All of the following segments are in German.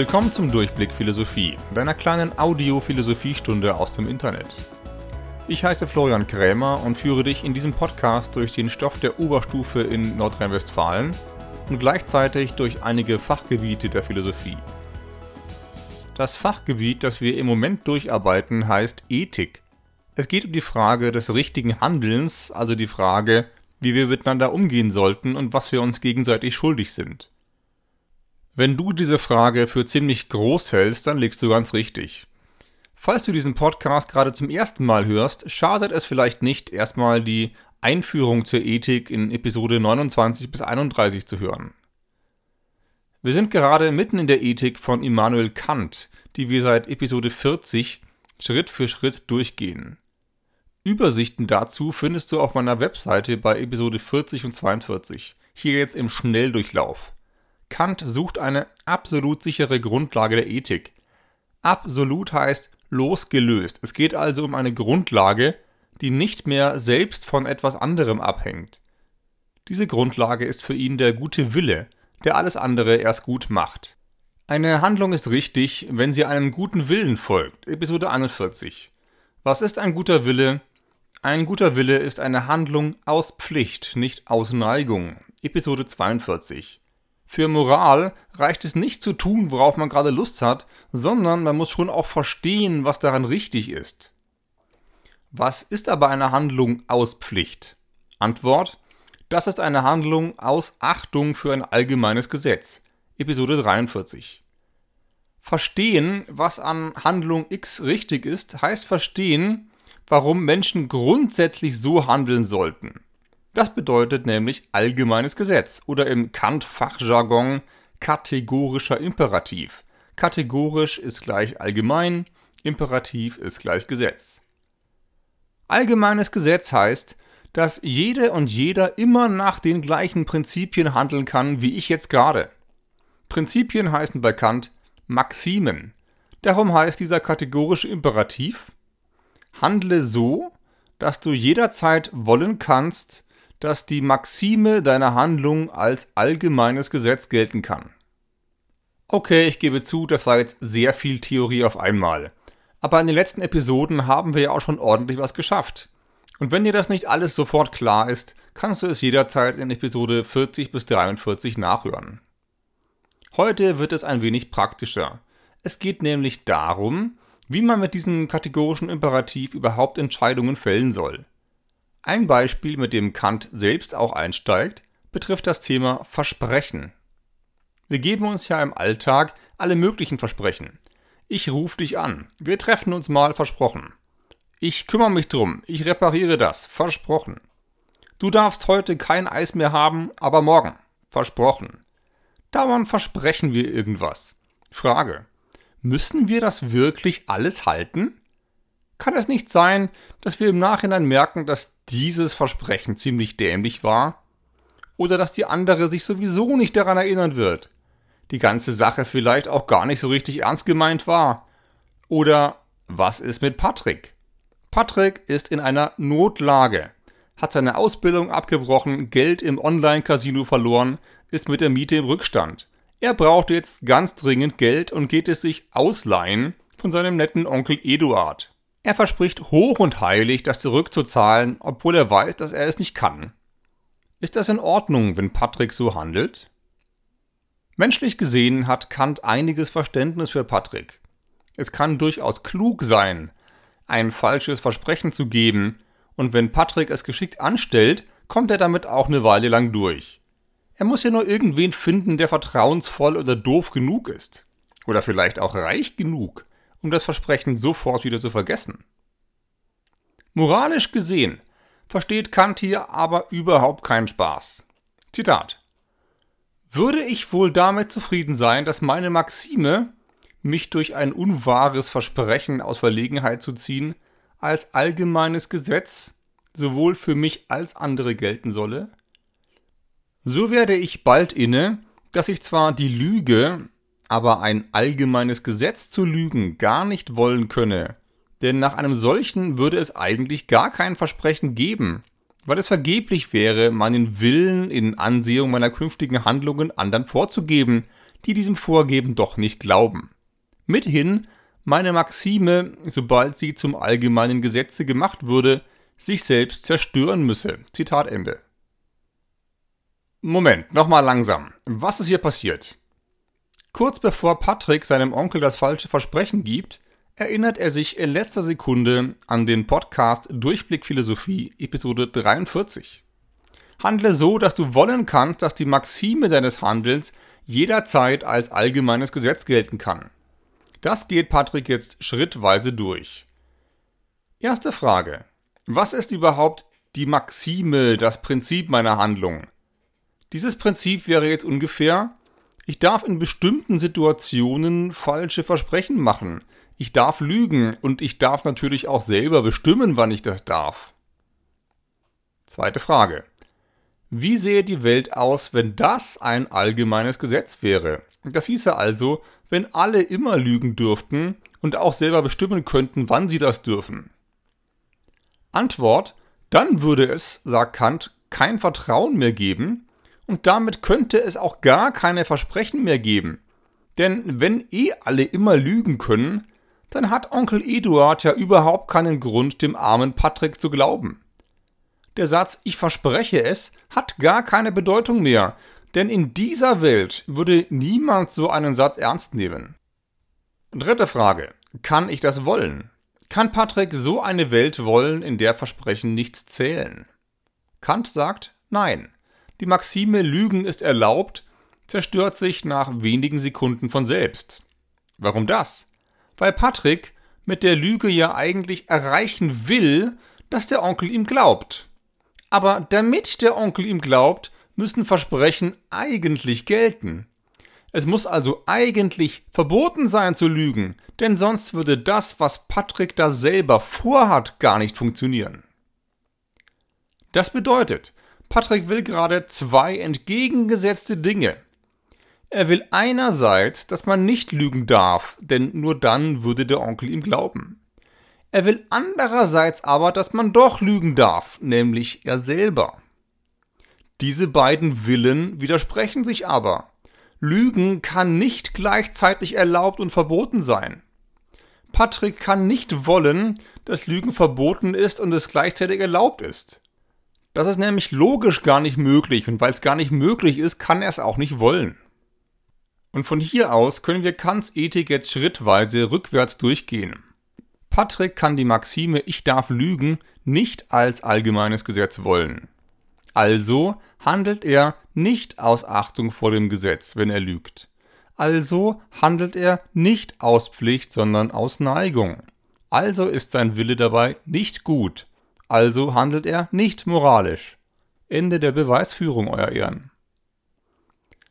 Willkommen zum Durchblick Philosophie, deiner kleinen Audio-Philosophiestunde aus dem Internet. Ich heiße Florian Krämer und führe dich in diesem Podcast durch den Stoff der Oberstufe in Nordrhein-Westfalen und gleichzeitig durch einige Fachgebiete der Philosophie. Das Fachgebiet, das wir im Moment durcharbeiten, heißt Ethik. Es geht um die Frage des richtigen Handelns, also die Frage, wie wir miteinander umgehen sollten und was wir uns gegenseitig schuldig sind. Wenn du diese Frage für ziemlich groß hältst, dann liegst du ganz richtig. Falls du diesen Podcast gerade zum ersten Mal hörst, schadet es vielleicht nicht, erstmal die Einführung zur Ethik in Episode 29 bis 31 zu hören. Wir sind gerade mitten in der Ethik von Immanuel Kant, die wir seit Episode 40 Schritt für Schritt durchgehen. Übersichten dazu findest du auf meiner Webseite bei Episode 40 und 42. Hier jetzt im Schnelldurchlauf. Kant sucht eine absolut sichere Grundlage der Ethik. Absolut heißt losgelöst. Es geht also um eine Grundlage, die nicht mehr selbst von etwas anderem abhängt. Diese Grundlage ist für ihn der gute Wille, der alles andere erst gut macht. Eine Handlung ist richtig, wenn sie einem guten Willen folgt. Episode 41. Was ist ein guter Wille? Ein guter Wille ist eine Handlung aus Pflicht, nicht aus Neigung. Episode 42. Für Moral reicht es nicht zu tun, worauf man gerade Lust hat, sondern man muss schon auch verstehen, was daran richtig ist. Was ist aber eine Handlung aus Pflicht? Antwort: Das ist eine Handlung aus Achtung für ein allgemeines Gesetz. Episode 43. Verstehen, was an Handlung X richtig ist, heißt verstehen, warum Menschen grundsätzlich so handeln sollten. Das bedeutet nämlich allgemeines Gesetz oder im Kant-Fachjargon kategorischer Imperativ. Kategorisch ist gleich allgemein, Imperativ ist gleich Gesetz. Allgemeines Gesetz heißt, dass jede und jeder immer nach den gleichen Prinzipien handeln kann, wie ich jetzt gerade. Prinzipien heißen bei Kant Maximen. Darum heißt dieser kategorische Imperativ, Handle so, dass du jederzeit wollen kannst, dass die Maxime deiner Handlung als allgemeines Gesetz gelten kann. Okay, ich gebe zu, das war jetzt sehr viel Theorie auf einmal. Aber in den letzten Episoden haben wir ja auch schon ordentlich was geschafft. Und wenn dir das nicht alles sofort klar ist, kannst du es jederzeit in Episode 40 bis 43 nachhören. Heute wird es ein wenig praktischer. Es geht nämlich darum, wie man mit diesem kategorischen Imperativ überhaupt Entscheidungen fällen soll. Ein Beispiel, mit dem Kant selbst auch einsteigt, betrifft das Thema Versprechen. Wir geben uns ja im Alltag alle möglichen Versprechen. Ich rufe dich an. Wir treffen uns mal versprochen. Ich kümmere mich drum. Ich repariere das. Versprochen. Du darfst heute kein Eis mehr haben, aber morgen. Versprochen. Dauernd versprechen wir irgendwas. Frage. Müssen wir das wirklich alles halten? Kann es nicht sein, dass wir im Nachhinein merken, dass dieses Versprechen ziemlich dämlich war? Oder dass die andere sich sowieso nicht daran erinnern wird? Die ganze Sache vielleicht auch gar nicht so richtig ernst gemeint war? Oder was ist mit Patrick? Patrick ist in einer Notlage, hat seine Ausbildung abgebrochen, Geld im Online-Casino verloren, ist mit der Miete im Rückstand. Er braucht jetzt ganz dringend Geld und geht es sich ausleihen von seinem netten Onkel Eduard. Er verspricht hoch und heilig, das zurückzuzahlen, obwohl er weiß, dass er es nicht kann. Ist das in Ordnung, wenn Patrick so handelt? Menschlich gesehen hat Kant einiges Verständnis für Patrick. Es kann durchaus klug sein, ein falsches Versprechen zu geben, und wenn Patrick es geschickt anstellt, kommt er damit auch eine Weile lang durch. Er muss ja nur irgendwen finden, der vertrauensvoll oder doof genug ist. Oder vielleicht auch reich genug, um das Versprechen sofort wieder zu vergessen. Moralisch gesehen versteht Kant hier aber überhaupt keinen Spaß. Zitat. Würde ich wohl damit zufrieden sein, dass meine Maxime, mich durch ein unwahres Versprechen aus Verlegenheit zu ziehen, als allgemeines Gesetz sowohl für mich als andere gelten solle? So werde ich bald inne, dass ich zwar die Lüge, aber ein allgemeines Gesetz zu lügen gar nicht wollen könne, denn nach einem solchen würde es eigentlich gar kein Versprechen geben, weil es vergeblich wäre, meinen Willen in Ansehung meiner künftigen Handlungen anderen vorzugeben, die diesem Vorgeben doch nicht glauben. Mithin meine Maxime, sobald sie zum allgemeinen Gesetze gemacht würde, sich selbst zerstören müsse. Zitat Ende. Moment, nochmal langsam. Was ist hier passiert? Kurz bevor Patrick seinem Onkel das falsche Versprechen gibt, erinnert er sich in letzter Sekunde an den Podcast Durchblick Philosophie, Episode 43. Handle so, dass du wollen kannst, dass die Maxime deines Handelns jederzeit als allgemeines Gesetz gelten kann. Das geht Patrick jetzt schrittweise durch. Erste Frage. Was ist überhaupt die Maxime, das Prinzip meiner Handlung? Dieses Prinzip wäre jetzt ungefähr, ich darf in bestimmten Situationen falsche Versprechen machen. Ich darf lügen und ich darf natürlich auch selber bestimmen, wann ich das darf. Zweite Frage. Wie sähe die Welt aus, wenn das ein allgemeines Gesetz wäre? Das hieße also, wenn alle immer lügen dürften und auch selber bestimmen könnten, wann sie das dürfen. Antwort, dann würde es, sagt Kant, kein Vertrauen mehr geben und damit könnte es auch gar keine Versprechen mehr geben. Denn wenn eh alle immer lügen können, dann hat Onkel Eduard ja überhaupt keinen Grund, dem armen Patrick zu glauben. Der Satz Ich verspreche es hat gar keine Bedeutung mehr, denn in dieser Welt würde niemand so einen Satz ernst nehmen. Dritte Frage. Kann ich das wollen? Kann Patrick so eine Welt wollen, in der Versprechen nichts zählen? Kant sagt Nein. Die Maxime Lügen ist erlaubt zerstört sich nach wenigen Sekunden von selbst. Warum das? Weil Patrick mit der Lüge ja eigentlich erreichen will, dass der Onkel ihm glaubt. Aber damit der Onkel ihm glaubt, müssen Versprechen eigentlich gelten. Es muss also eigentlich verboten sein zu lügen, denn sonst würde das, was Patrick da selber vorhat, gar nicht funktionieren. Das bedeutet, Patrick will gerade zwei entgegengesetzte Dinge. Er will einerseits, dass man nicht lügen darf, denn nur dann würde der Onkel ihm glauben. Er will andererseits aber, dass man doch lügen darf, nämlich er selber. Diese beiden Willen widersprechen sich aber. Lügen kann nicht gleichzeitig erlaubt und verboten sein. Patrick kann nicht wollen, dass Lügen verboten ist und es gleichzeitig erlaubt ist. Das ist nämlich logisch gar nicht möglich und weil es gar nicht möglich ist, kann er es auch nicht wollen. Und von hier aus können wir Kants Ethik jetzt schrittweise rückwärts durchgehen. Patrick kann die Maxime Ich darf lügen nicht als allgemeines Gesetz wollen. Also handelt er nicht aus Achtung vor dem Gesetz, wenn er lügt. Also handelt er nicht aus Pflicht, sondern aus Neigung. Also ist sein Wille dabei nicht gut, also handelt er nicht moralisch. Ende der Beweisführung, Euer Ehren.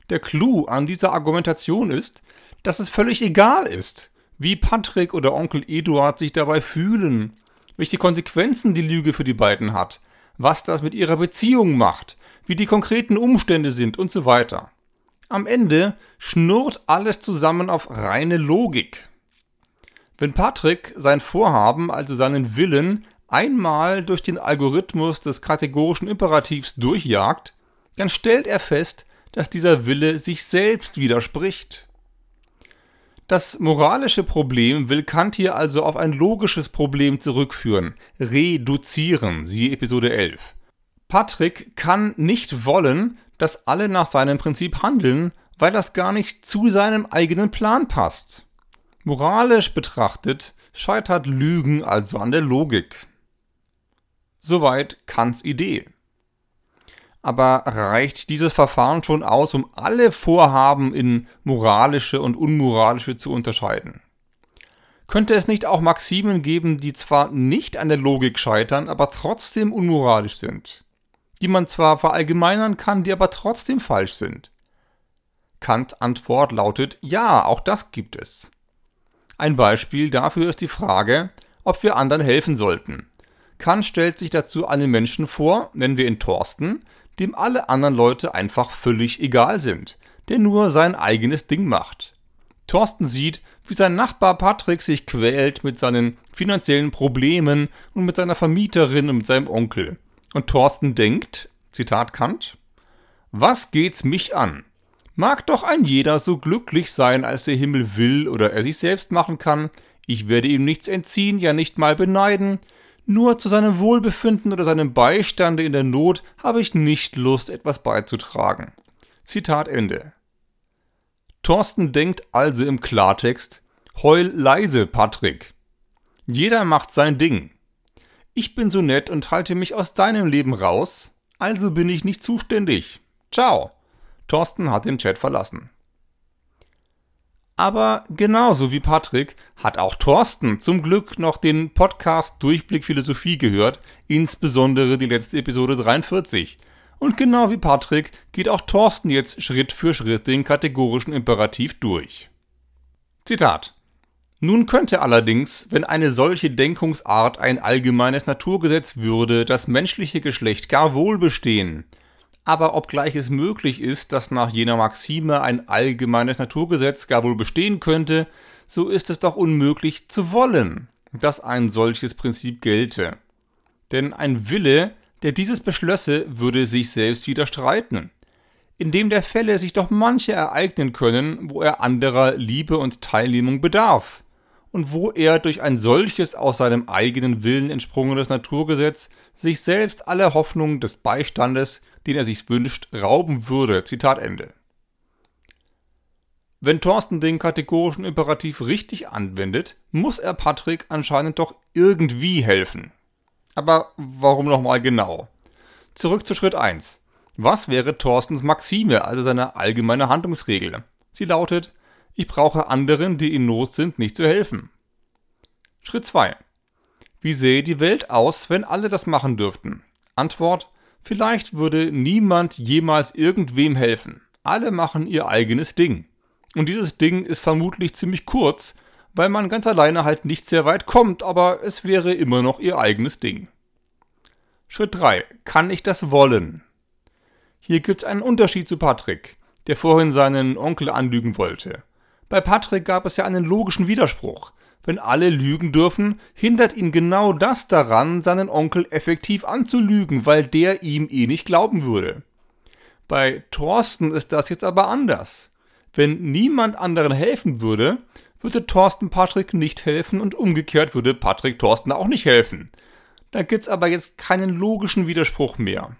Der Clou an dieser Argumentation ist, dass es völlig egal ist, wie Patrick oder Onkel Eduard sich dabei fühlen, welche Konsequenzen die Lüge für die beiden hat, was das mit ihrer Beziehung macht, wie die konkreten Umstände sind und so weiter. Am Ende schnurrt alles zusammen auf reine Logik. Wenn Patrick sein Vorhaben, also seinen Willen, einmal durch den Algorithmus des kategorischen Imperativs durchjagt, dann stellt er fest, dass dieser Wille sich selbst widerspricht. Das moralische Problem will Kant hier also auf ein logisches Problem zurückführen, reduzieren, siehe Episode 11. Patrick kann nicht wollen, dass alle nach seinem Prinzip handeln, weil das gar nicht zu seinem eigenen Plan passt. Moralisch betrachtet scheitert Lügen also an der Logik. Soweit Kants Idee. Aber reicht dieses Verfahren schon aus, um alle Vorhaben in moralische und unmoralische zu unterscheiden? Könnte es nicht auch Maximen geben, die zwar nicht an der Logik scheitern, aber trotzdem unmoralisch sind? Die man zwar verallgemeinern kann, die aber trotzdem falsch sind? Kants Antwort lautet ja, auch das gibt es. Ein Beispiel dafür ist die Frage, ob wir anderen helfen sollten. Kant stellt sich dazu einen Menschen vor, nennen wir ihn Thorsten, dem alle anderen Leute einfach völlig egal sind, der nur sein eigenes Ding macht. Thorsten sieht, wie sein Nachbar Patrick sich quält mit seinen finanziellen Problemen und mit seiner Vermieterin und mit seinem Onkel. Und Thorsten denkt, Zitat Kant, was geht's mich an? Mag doch ein jeder so glücklich sein, als der Himmel will oder er sich selbst machen kann, ich werde ihm nichts entziehen, ja nicht mal beneiden, nur zu seinem Wohlbefinden oder seinem Beistande in der Not habe ich nicht Lust, etwas beizutragen. Zitat Ende. Thorsten denkt also im Klartext, heul leise, Patrick. Jeder macht sein Ding. Ich bin so nett und halte mich aus deinem Leben raus, also bin ich nicht zuständig. Ciao. Thorsten hat den Chat verlassen. Aber genauso wie Patrick hat auch Thorsten zum Glück noch den Podcast Durchblick Philosophie gehört, insbesondere die letzte Episode 43. Und genau wie Patrick geht auch Thorsten jetzt Schritt für Schritt den kategorischen Imperativ durch. Zitat. Nun könnte allerdings, wenn eine solche Denkungsart ein allgemeines Naturgesetz würde, das menschliche Geschlecht gar wohl bestehen, aber obgleich es möglich ist, dass nach jener Maxime ein allgemeines Naturgesetz gar wohl bestehen könnte, so ist es doch unmöglich zu wollen, dass ein solches Prinzip gelte. Denn ein Wille, der dieses beschlösse, würde sich selbst widerstreiten. In dem der Fälle sich doch manche ereignen können, wo er anderer Liebe und Teilnehmung bedarf, und wo er durch ein solches aus seinem eigenen Willen entsprungenes Naturgesetz sich selbst alle Hoffnung des Beistandes den er sich wünscht, rauben würde. Zitat Ende. Wenn Thorsten den kategorischen Imperativ richtig anwendet, muss er Patrick anscheinend doch irgendwie helfen. Aber warum nochmal genau? Zurück zu Schritt 1. Was wäre Thorstens Maxime, also seine allgemeine Handlungsregel? Sie lautet, ich brauche anderen, die in Not sind, nicht zu helfen. Schritt 2. Wie sähe die Welt aus, wenn alle das machen dürften? Antwort, Vielleicht würde niemand jemals irgendwem helfen. Alle machen ihr eigenes Ding. Und dieses Ding ist vermutlich ziemlich kurz, weil man ganz alleine halt nicht sehr weit kommt, aber es wäre immer noch ihr eigenes Ding. Schritt 3. Kann ich das wollen? Hier gibt es einen Unterschied zu Patrick, der vorhin seinen Onkel anlügen wollte. Bei Patrick gab es ja einen logischen Widerspruch wenn alle lügen dürfen, hindert ihn genau das daran, seinen Onkel effektiv anzulügen, weil der ihm eh nicht glauben würde. Bei Thorsten ist das jetzt aber anders. Wenn niemand anderen helfen würde, würde Thorsten Patrick nicht helfen und umgekehrt würde Patrick Thorsten auch nicht helfen. Da gibt's aber jetzt keinen logischen Widerspruch mehr.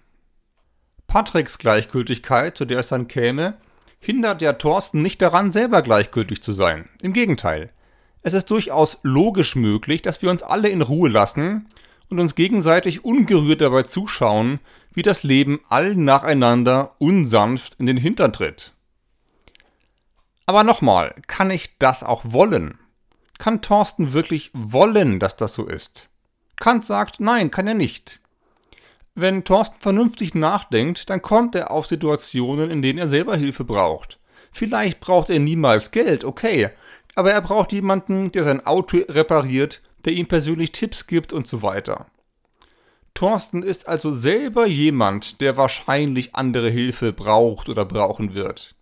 Patricks Gleichgültigkeit, zu der es dann käme, hindert ja Thorsten nicht daran, selber gleichgültig zu sein. Im Gegenteil. Es ist durchaus logisch möglich, dass wir uns alle in Ruhe lassen und uns gegenseitig ungerührt dabei zuschauen, wie das Leben allen nacheinander unsanft in den Hintern tritt. Aber nochmal, kann ich das auch wollen? Kann Thorsten wirklich wollen, dass das so ist? Kant sagt, nein, kann er nicht. Wenn Thorsten vernünftig nachdenkt, dann kommt er auf Situationen, in denen er selber Hilfe braucht. Vielleicht braucht er niemals Geld, okay, aber er braucht jemanden, der sein Auto repariert, der ihm persönlich Tipps gibt und so weiter. Thorsten ist also selber jemand, der wahrscheinlich andere Hilfe braucht oder brauchen wird.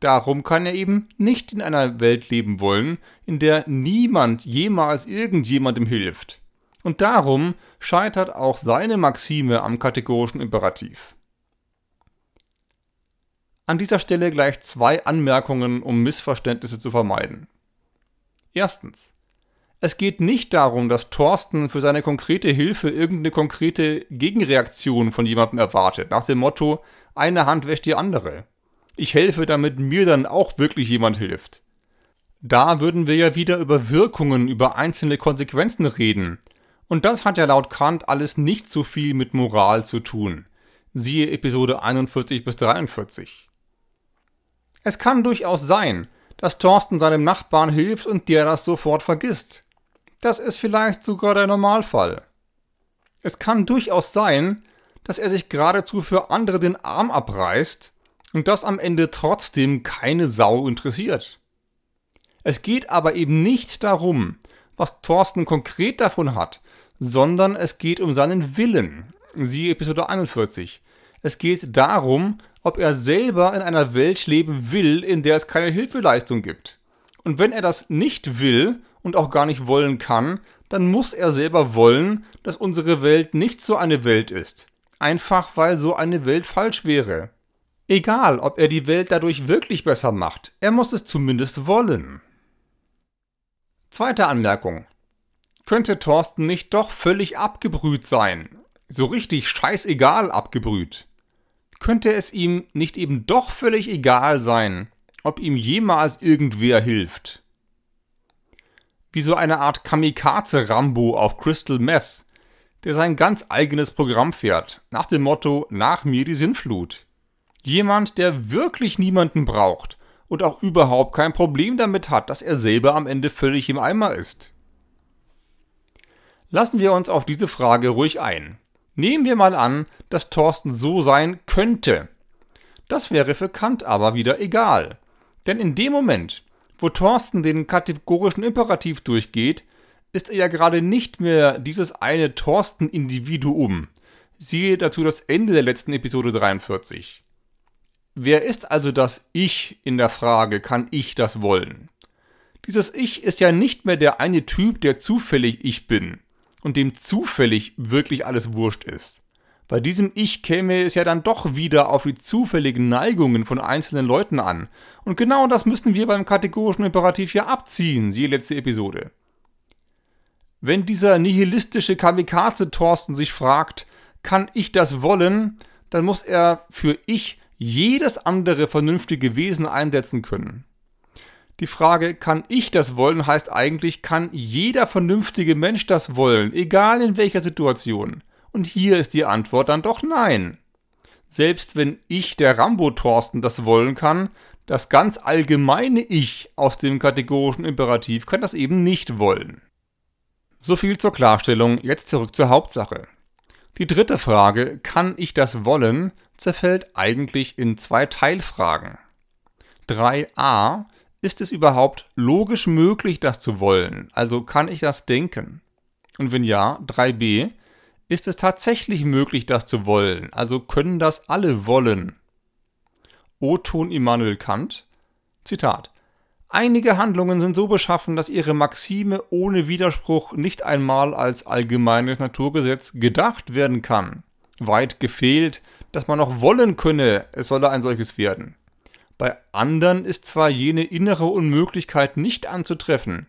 Darum kann er eben nicht in einer Welt leben wollen, in der niemand jemals irgendjemandem hilft. Und darum scheitert auch seine Maxime am kategorischen Imperativ. An dieser Stelle gleich zwei Anmerkungen, um Missverständnisse zu vermeiden. Erstens. Es geht nicht darum, dass Thorsten für seine konkrete Hilfe irgendeine konkrete Gegenreaktion von jemandem erwartet, nach dem Motto, eine Hand wäscht die andere. Ich helfe, damit mir dann auch wirklich jemand hilft. Da würden wir ja wieder über Wirkungen, über einzelne Konsequenzen reden. Und das hat ja laut Kant alles nicht so viel mit Moral zu tun. Siehe Episode 41 bis 43. Es kann durchaus sein, dass Thorsten seinem Nachbarn hilft und der das sofort vergisst. Das ist vielleicht sogar der Normalfall. Es kann durchaus sein, dass er sich geradezu für andere den Arm abreißt und das am Ende trotzdem keine Sau interessiert. Es geht aber eben nicht darum, was Thorsten konkret davon hat, sondern es geht um seinen Willen. Siehe Episode 41. Es geht darum, ob er selber in einer Welt leben will, in der es keine Hilfeleistung gibt. Und wenn er das nicht will und auch gar nicht wollen kann, dann muss er selber wollen, dass unsere Welt nicht so eine Welt ist. Einfach weil so eine Welt falsch wäre. Egal, ob er die Welt dadurch wirklich besser macht, er muss es zumindest wollen. Zweite Anmerkung. Könnte Thorsten nicht doch völlig abgebrüht sein? So richtig scheißegal abgebrüht? Könnte es ihm nicht eben doch völlig egal sein, ob ihm jemals irgendwer hilft? Wie so eine Art Kamikaze-Rambo auf Crystal Meth, der sein ganz eigenes Programm fährt, nach dem Motto Nach mir die Sinnflut. Jemand, der wirklich niemanden braucht und auch überhaupt kein Problem damit hat, dass er selber am Ende völlig im Eimer ist. Lassen wir uns auf diese Frage ruhig ein. Nehmen wir mal an, dass Thorsten so sein könnte. Das wäre für Kant aber wieder egal. Denn in dem Moment, wo Thorsten den kategorischen Imperativ durchgeht, ist er ja gerade nicht mehr dieses eine Thorsten-Individuum. Siehe dazu das Ende der letzten Episode 43. Wer ist also das Ich in der Frage, kann ich das wollen? Dieses Ich ist ja nicht mehr der eine Typ, der zufällig ich bin und dem zufällig wirklich alles wurscht ist. Bei diesem Ich käme es ja dann doch wieder auf die zufälligen Neigungen von einzelnen Leuten an. Und genau das müssen wir beim kategorischen Imperativ ja abziehen, siehe letzte Episode. Wenn dieser nihilistische Kamikaze Thorsten sich fragt, kann ich das wollen, dann muss er für Ich jedes andere vernünftige Wesen einsetzen können. Die Frage, kann ich das wollen, heißt eigentlich, kann jeder vernünftige Mensch das wollen, egal in welcher Situation. Und hier ist die Antwort dann doch nein. Selbst wenn ich, der Rambo-Thorsten, das wollen kann, das ganz allgemeine Ich aus dem kategorischen Imperativ kann das eben nicht wollen. So viel zur Klarstellung, jetzt zurück zur Hauptsache. Die dritte Frage, kann ich das wollen, zerfällt eigentlich in zwei Teilfragen. 3a, ist es überhaupt logisch möglich, das zu wollen? Also kann ich das denken? Und wenn ja, 3b, ist es tatsächlich möglich, das zu wollen? Also können das alle wollen? O-Ton Immanuel Kant, Zitat, Einige Handlungen sind so beschaffen, dass ihre Maxime ohne Widerspruch nicht einmal als allgemeines Naturgesetz gedacht werden kann. Weit gefehlt, dass man noch wollen könne, es solle ein solches werden. Bei anderen ist zwar jene innere Unmöglichkeit nicht anzutreffen,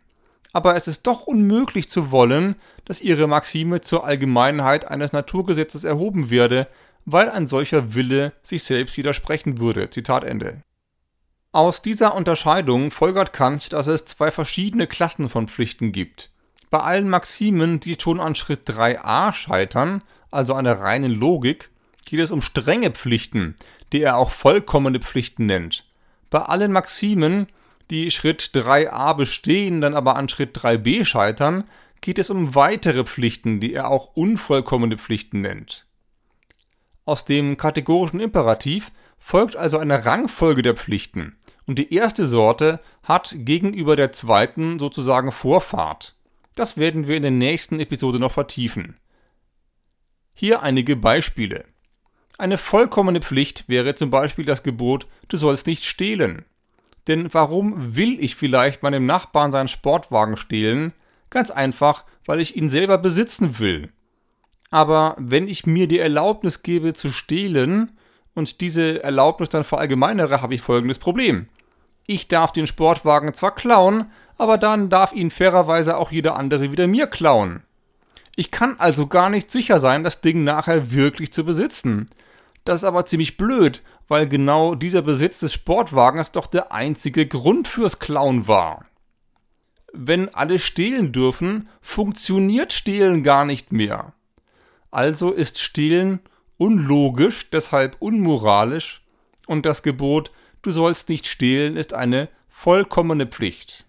aber es ist doch unmöglich zu wollen, dass ihre Maxime zur Allgemeinheit eines Naturgesetzes erhoben werde, weil ein solcher Wille sich selbst widersprechen würde. Zitat Ende. Aus dieser Unterscheidung folgert Kant, dass es zwei verschiedene Klassen von Pflichten gibt. Bei allen Maximen, die schon an Schritt 3a scheitern, also an der reinen Logik, geht es um strenge Pflichten, die er auch vollkommene Pflichten nennt. Bei allen Maximen, die Schritt 3a bestehen, dann aber an Schritt 3b scheitern, geht es um weitere Pflichten, die er auch unvollkommene Pflichten nennt. Aus dem kategorischen Imperativ folgt also eine Rangfolge der Pflichten, und die erste Sorte hat gegenüber der zweiten sozusagen Vorfahrt. Das werden wir in der nächsten Episode noch vertiefen. Hier einige Beispiele. Eine vollkommene Pflicht wäre zum Beispiel das Gebot, du sollst nicht stehlen. Denn warum will ich vielleicht meinem Nachbarn seinen Sportwagen stehlen? Ganz einfach, weil ich ihn selber besitzen will. Aber wenn ich mir die Erlaubnis gebe zu stehlen und diese Erlaubnis dann verallgemeinere, habe ich folgendes Problem. Ich darf den Sportwagen zwar klauen, aber dann darf ihn fairerweise auch jeder andere wieder mir klauen. Ich kann also gar nicht sicher sein, das Ding nachher wirklich zu besitzen. Das ist aber ziemlich blöd, weil genau dieser Besitz des Sportwagens doch der einzige Grund fürs Klauen war. Wenn alle stehlen dürfen, funktioniert Stehlen gar nicht mehr. Also ist Stehlen unlogisch, deshalb unmoralisch und das Gebot, du sollst nicht stehlen, ist eine vollkommene Pflicht.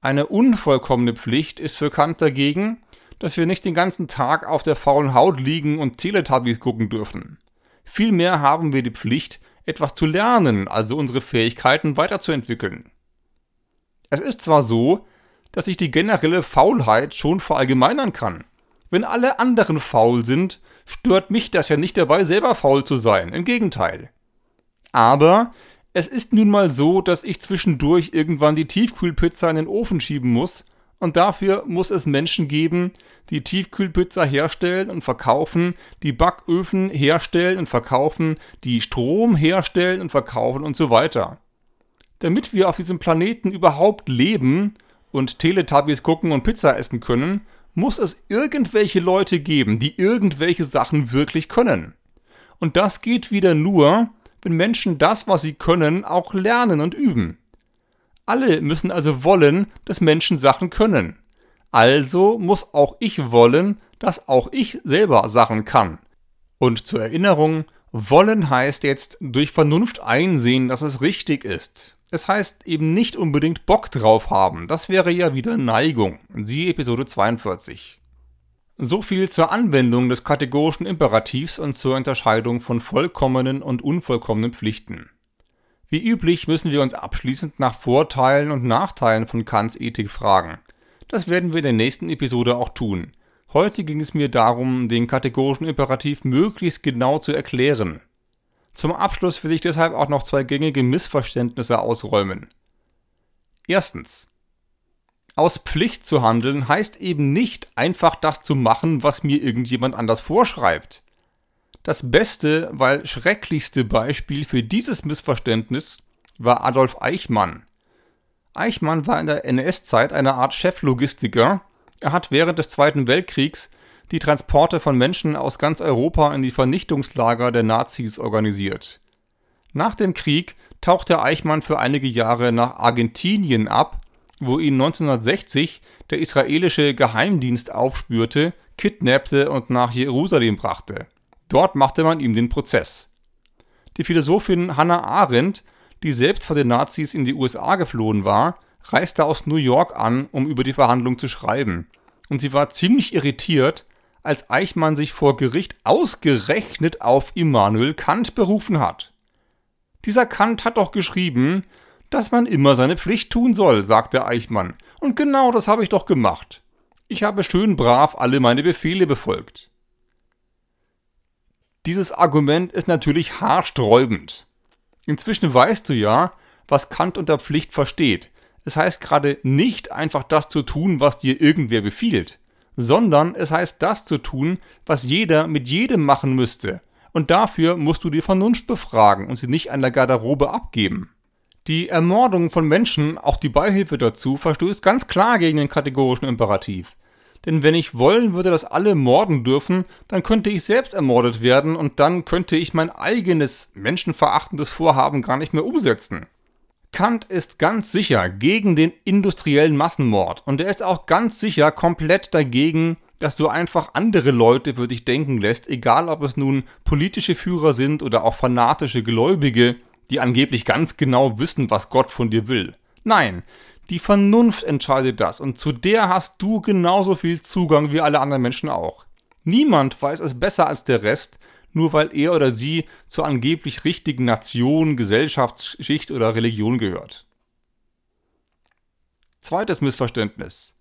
Eine unvollkommene Pflicht ist für Kant dagegen, dass wir nicht den ganzen Tag auf der faulen Haut liegen und Teletubbies gucken dürfen. Vielmehr haben wir die Pflicht, etwas zu lernen, also unsere Fähigkeiten weiterzuentwickeln. Es ist zwar so, dass ich die generelle Faulheit schon verallgemeinern kann. Wenn alle anderen faul sind, stört mich das ja nicht dabei, selber faul zu sein. Im Gegenteil. Aber es ist nun mal so, dass ich zwischendurch irgendwann die Tiefkühlpizza in den Ofen schieben muss Und dafür muss es Menschen geben, die Tiefkühlpizza herstellen und verkaufen, die Backöfen herstellen und verkaufen, die Strom herstellen und verkaufen und so weiter. Damit wir auf diesem Planeten überhaupt leben und Teletubbies gucken und Pizza essen können, muss es irgendwelche Leute geben, die irgendwelche Sachen wirklich können. Und das geht wieder nur, wenn Menschen das, was sie können, auch lernen und üben. Alle müssen also wollen, dass Menschen Sachen können. Also muss auch ich wollen, dass auch ich selber Sachen kann. Und zur Erinnerung, wollen heißt jetzt durch Vernunft einsehen, dass es richtig ist. Es heißt eben nicht unbedingt Bock drauf haben, das wäre ja wieder Neigung. Siehe Episode 42. So viel zur Anwendung des kategorischen Imperativs und zur Unterscheidung von vollkommenen und unvollkommenen Pflichten. Wie üblich müssen wir uns abschließend nach Vorteilen und Nachteilen von Kants Ethik fragen. Das werden wir in der nächsten Episode auch tun. Heute ging es mir darum, den kategorischen Imperativ möglichst genau zu erklären. Zum Abschluss will ich deshalb auch noch zwei gängige Missverständnisse ausräumen. Erstens. Aus Pflicht zu handeln heißt eben nicht einfach das zu machen, was mir irgendjemand anders vorschreibt. Das beste, weil schrecklichste Beispiel für dieses Missverständnis war Adolf Eichmann. Eichmann war in der NS-Zeit eine Art Cheflogistiker. Er hat während des Zweiten Weltkriegs die Transporte von Menschen aus ganz Europa in die Vernichtungslager der Nazis organisiert. Nach dem Krieg tauchte Eichmann für einige Jahre nach Argentinien ab wo ihn 1960 der israelische Geheimdienst aufspürte, kidnappte und nach Jerusalem brachte. Dort machte man ihm den Prozess. Die Philosophin Hannah Arendt, die selbst vor den Nazis in die USA geflohen war, reiste aus New York an, um über die Verhandlung zu schreiben. Und sie war ziemlich irritiert, als Eichmann sich vor Gericht ausgerechnet auf Immanuel Kant berufen hat. Dieser Kant hat doch geschrieben, dass man immer seine Pflicht tun soll, sagte Eichmann. Und genau das habe ich doch gemacht. Ich habe schön brav alle meine Befehle befolgt. Dieses Argument ist natürlich haarsträubend. Inzwischen weißt du ja, was Kant unter Pflicht versteht. Es heißt gerade nicht einfach das zu tun, was dir irgendwer befiehlt, sondern es heißt das zu tun, was jeder mit jedem machen müsste. Und dafür musst du die Vernunft befragen und sie nicht an der Garderobe abgeben. Die Ermordung von Menschen, auch die Beihilfe dazu, verstößt ganz klar gegen den kategorischen Imperativ. Denn wenn ich wollen würde, dass alle morden dürfen, dann könnte ich selbst ermordet werden und dann könnte ich mein eigenes menschenverachtendes Vorhaben gar nicht mehr umsetzen. Kant ist ganz sicher gegen den industriellen Massenmord und er ist auch ganz sicher komplett dagegen, dass du einfach andere Leute für dich denken lässt, egal ob es nun politische Führer sind oder auch fanatische Gläubige, die angeblich ganz genau wissen, was Gott von dir will. Nein, die Vernunft entscheidet das und zu der hast du genauso viel Zugang wie alle anderen Menschen auch. Niemand weiß es besser als der Rest, nur weil er oder sie zur angeblich richtigen Nation, Gesellschaftsschicht oder Religion gehört. Zweites Missverständnis.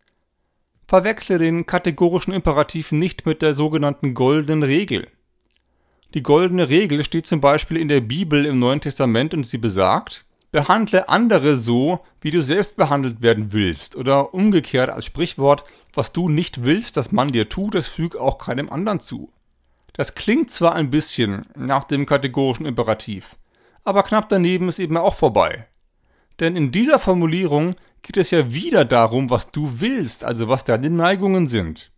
Verwechsle den kategorischen Imperativ nicht mit der sogenannten goldenen Regel. Die goldene Regel steht zum Beispiel in der Bibel im Neuen Testament und sie besagt, behandle andere so, wie du selbst behandelt werden willst. Oder umgekehrt als Sprichwort, was du nicht willst, dass man dir tut, das füg auch keinem anderen zu. Das klingt zwar ein bisschen nach dem kategorischen Imperativ, aber knapp daneben ist eben auch vorbei. Denn in dieser Formulierung geht es ja wieder darum, was du willst, also was deine Neigungen sind.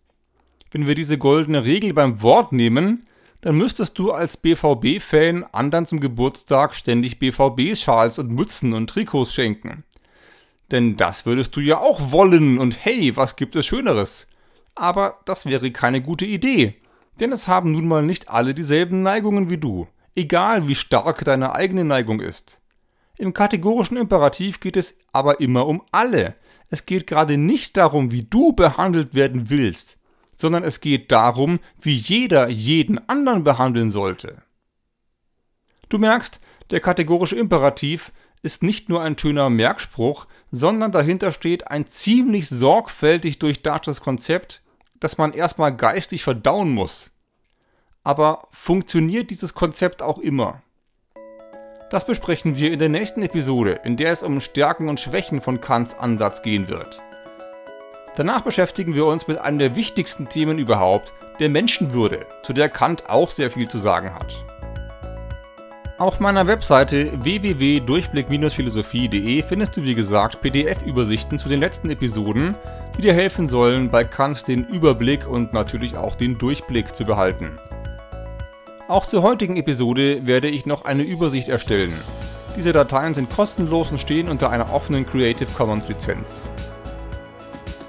Wenn wir diese goldene Regel beim Wort nehmen, dann müsstest du als BVB-Fan anderen zum Geburtstag ständig BVB-Schals und Mützen und Trikots schenken. Denn das würdest du ja auch wollen und hey, was gibt es Schöneres? Aber das wäre keine gute Idee, denn es haben nun mal nicht alle dieselben Neigungen wie du, egal wie stark deine eigene Neigung ist. Im kategorischen Imperativ geht es aber immer um alle. Es geht gerade nicht darum, wie du behandelt werden willst, sondern es geht darum, wie jeder jeden anderen behandeln sollte. Du merkst, der kategorische Imperativ ist nicht nur ein schöner Merkspruch, sondern dahinter steht ein ziemlich sorgfältig durchdachtes Konzept, das man erstmal geistig verdauen muss. Aber funktioniert dieses Konzept auch immer? Das besprechen wir in der nächsten Episode, in der es um Stärken und Schwächen von Kants Ansatz gehen wird. Danach beschäftigen wir uns mit einem der wichtigsten Themen überhaupt, der Menschenwürde, zu der Kant auch sehr viel zu sagen hat. Auf meiner Webseite www.durchblick-philosophie.de findest du wie gesagt PDF-Übersichten zu den letzten Episoden, die dir helfen sollen, bei Kant den Überblick und natürlich auch den Durchblick zu behalten. Auch zur heutigen Episode werde ich noch eine Übersicht erstellen. Diese Dateien sind kostenlos und stehen unter einer offenen Creative Commons Lizenz.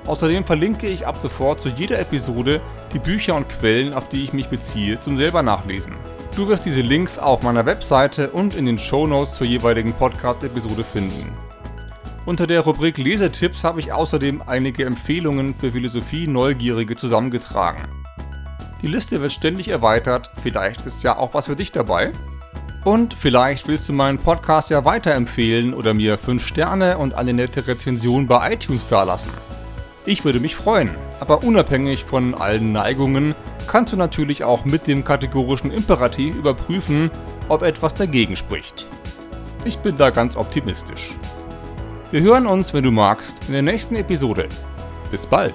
Außerdem verlinke ich ab sofort zu jeder Episode die Bücher und Quellen, auf die ich mich beziehe, zum selber nachlesen. Du wirst diese Links auf meiner Webseite und in den Show Notes zur jeweiligen Podcast-Episode finden. Unter der Rubrik Lesetipps habe ich außerdem einige Empfehlungen für Philosophie-Neugierige zusammengetragen. Die Liste wird ständig erweitert, vielleicht ist ja auch was für dich dabei. Und vielleicht willst du meinen Podcast ja weiterempfehlen oder mir 5 Sterne und eine nette Rezension bei iTunes dalassen. Ich würde mich freuen, aber unabhängig von allen Neigungen kannst du natürlich auch mit dem kategorischen Imperativ überprüfen, ob etwas dagegen spricht. Ich bin da ganz optimistisch. Wir hören uns, wenn du magst, in der nächsten Episode. Bis bald!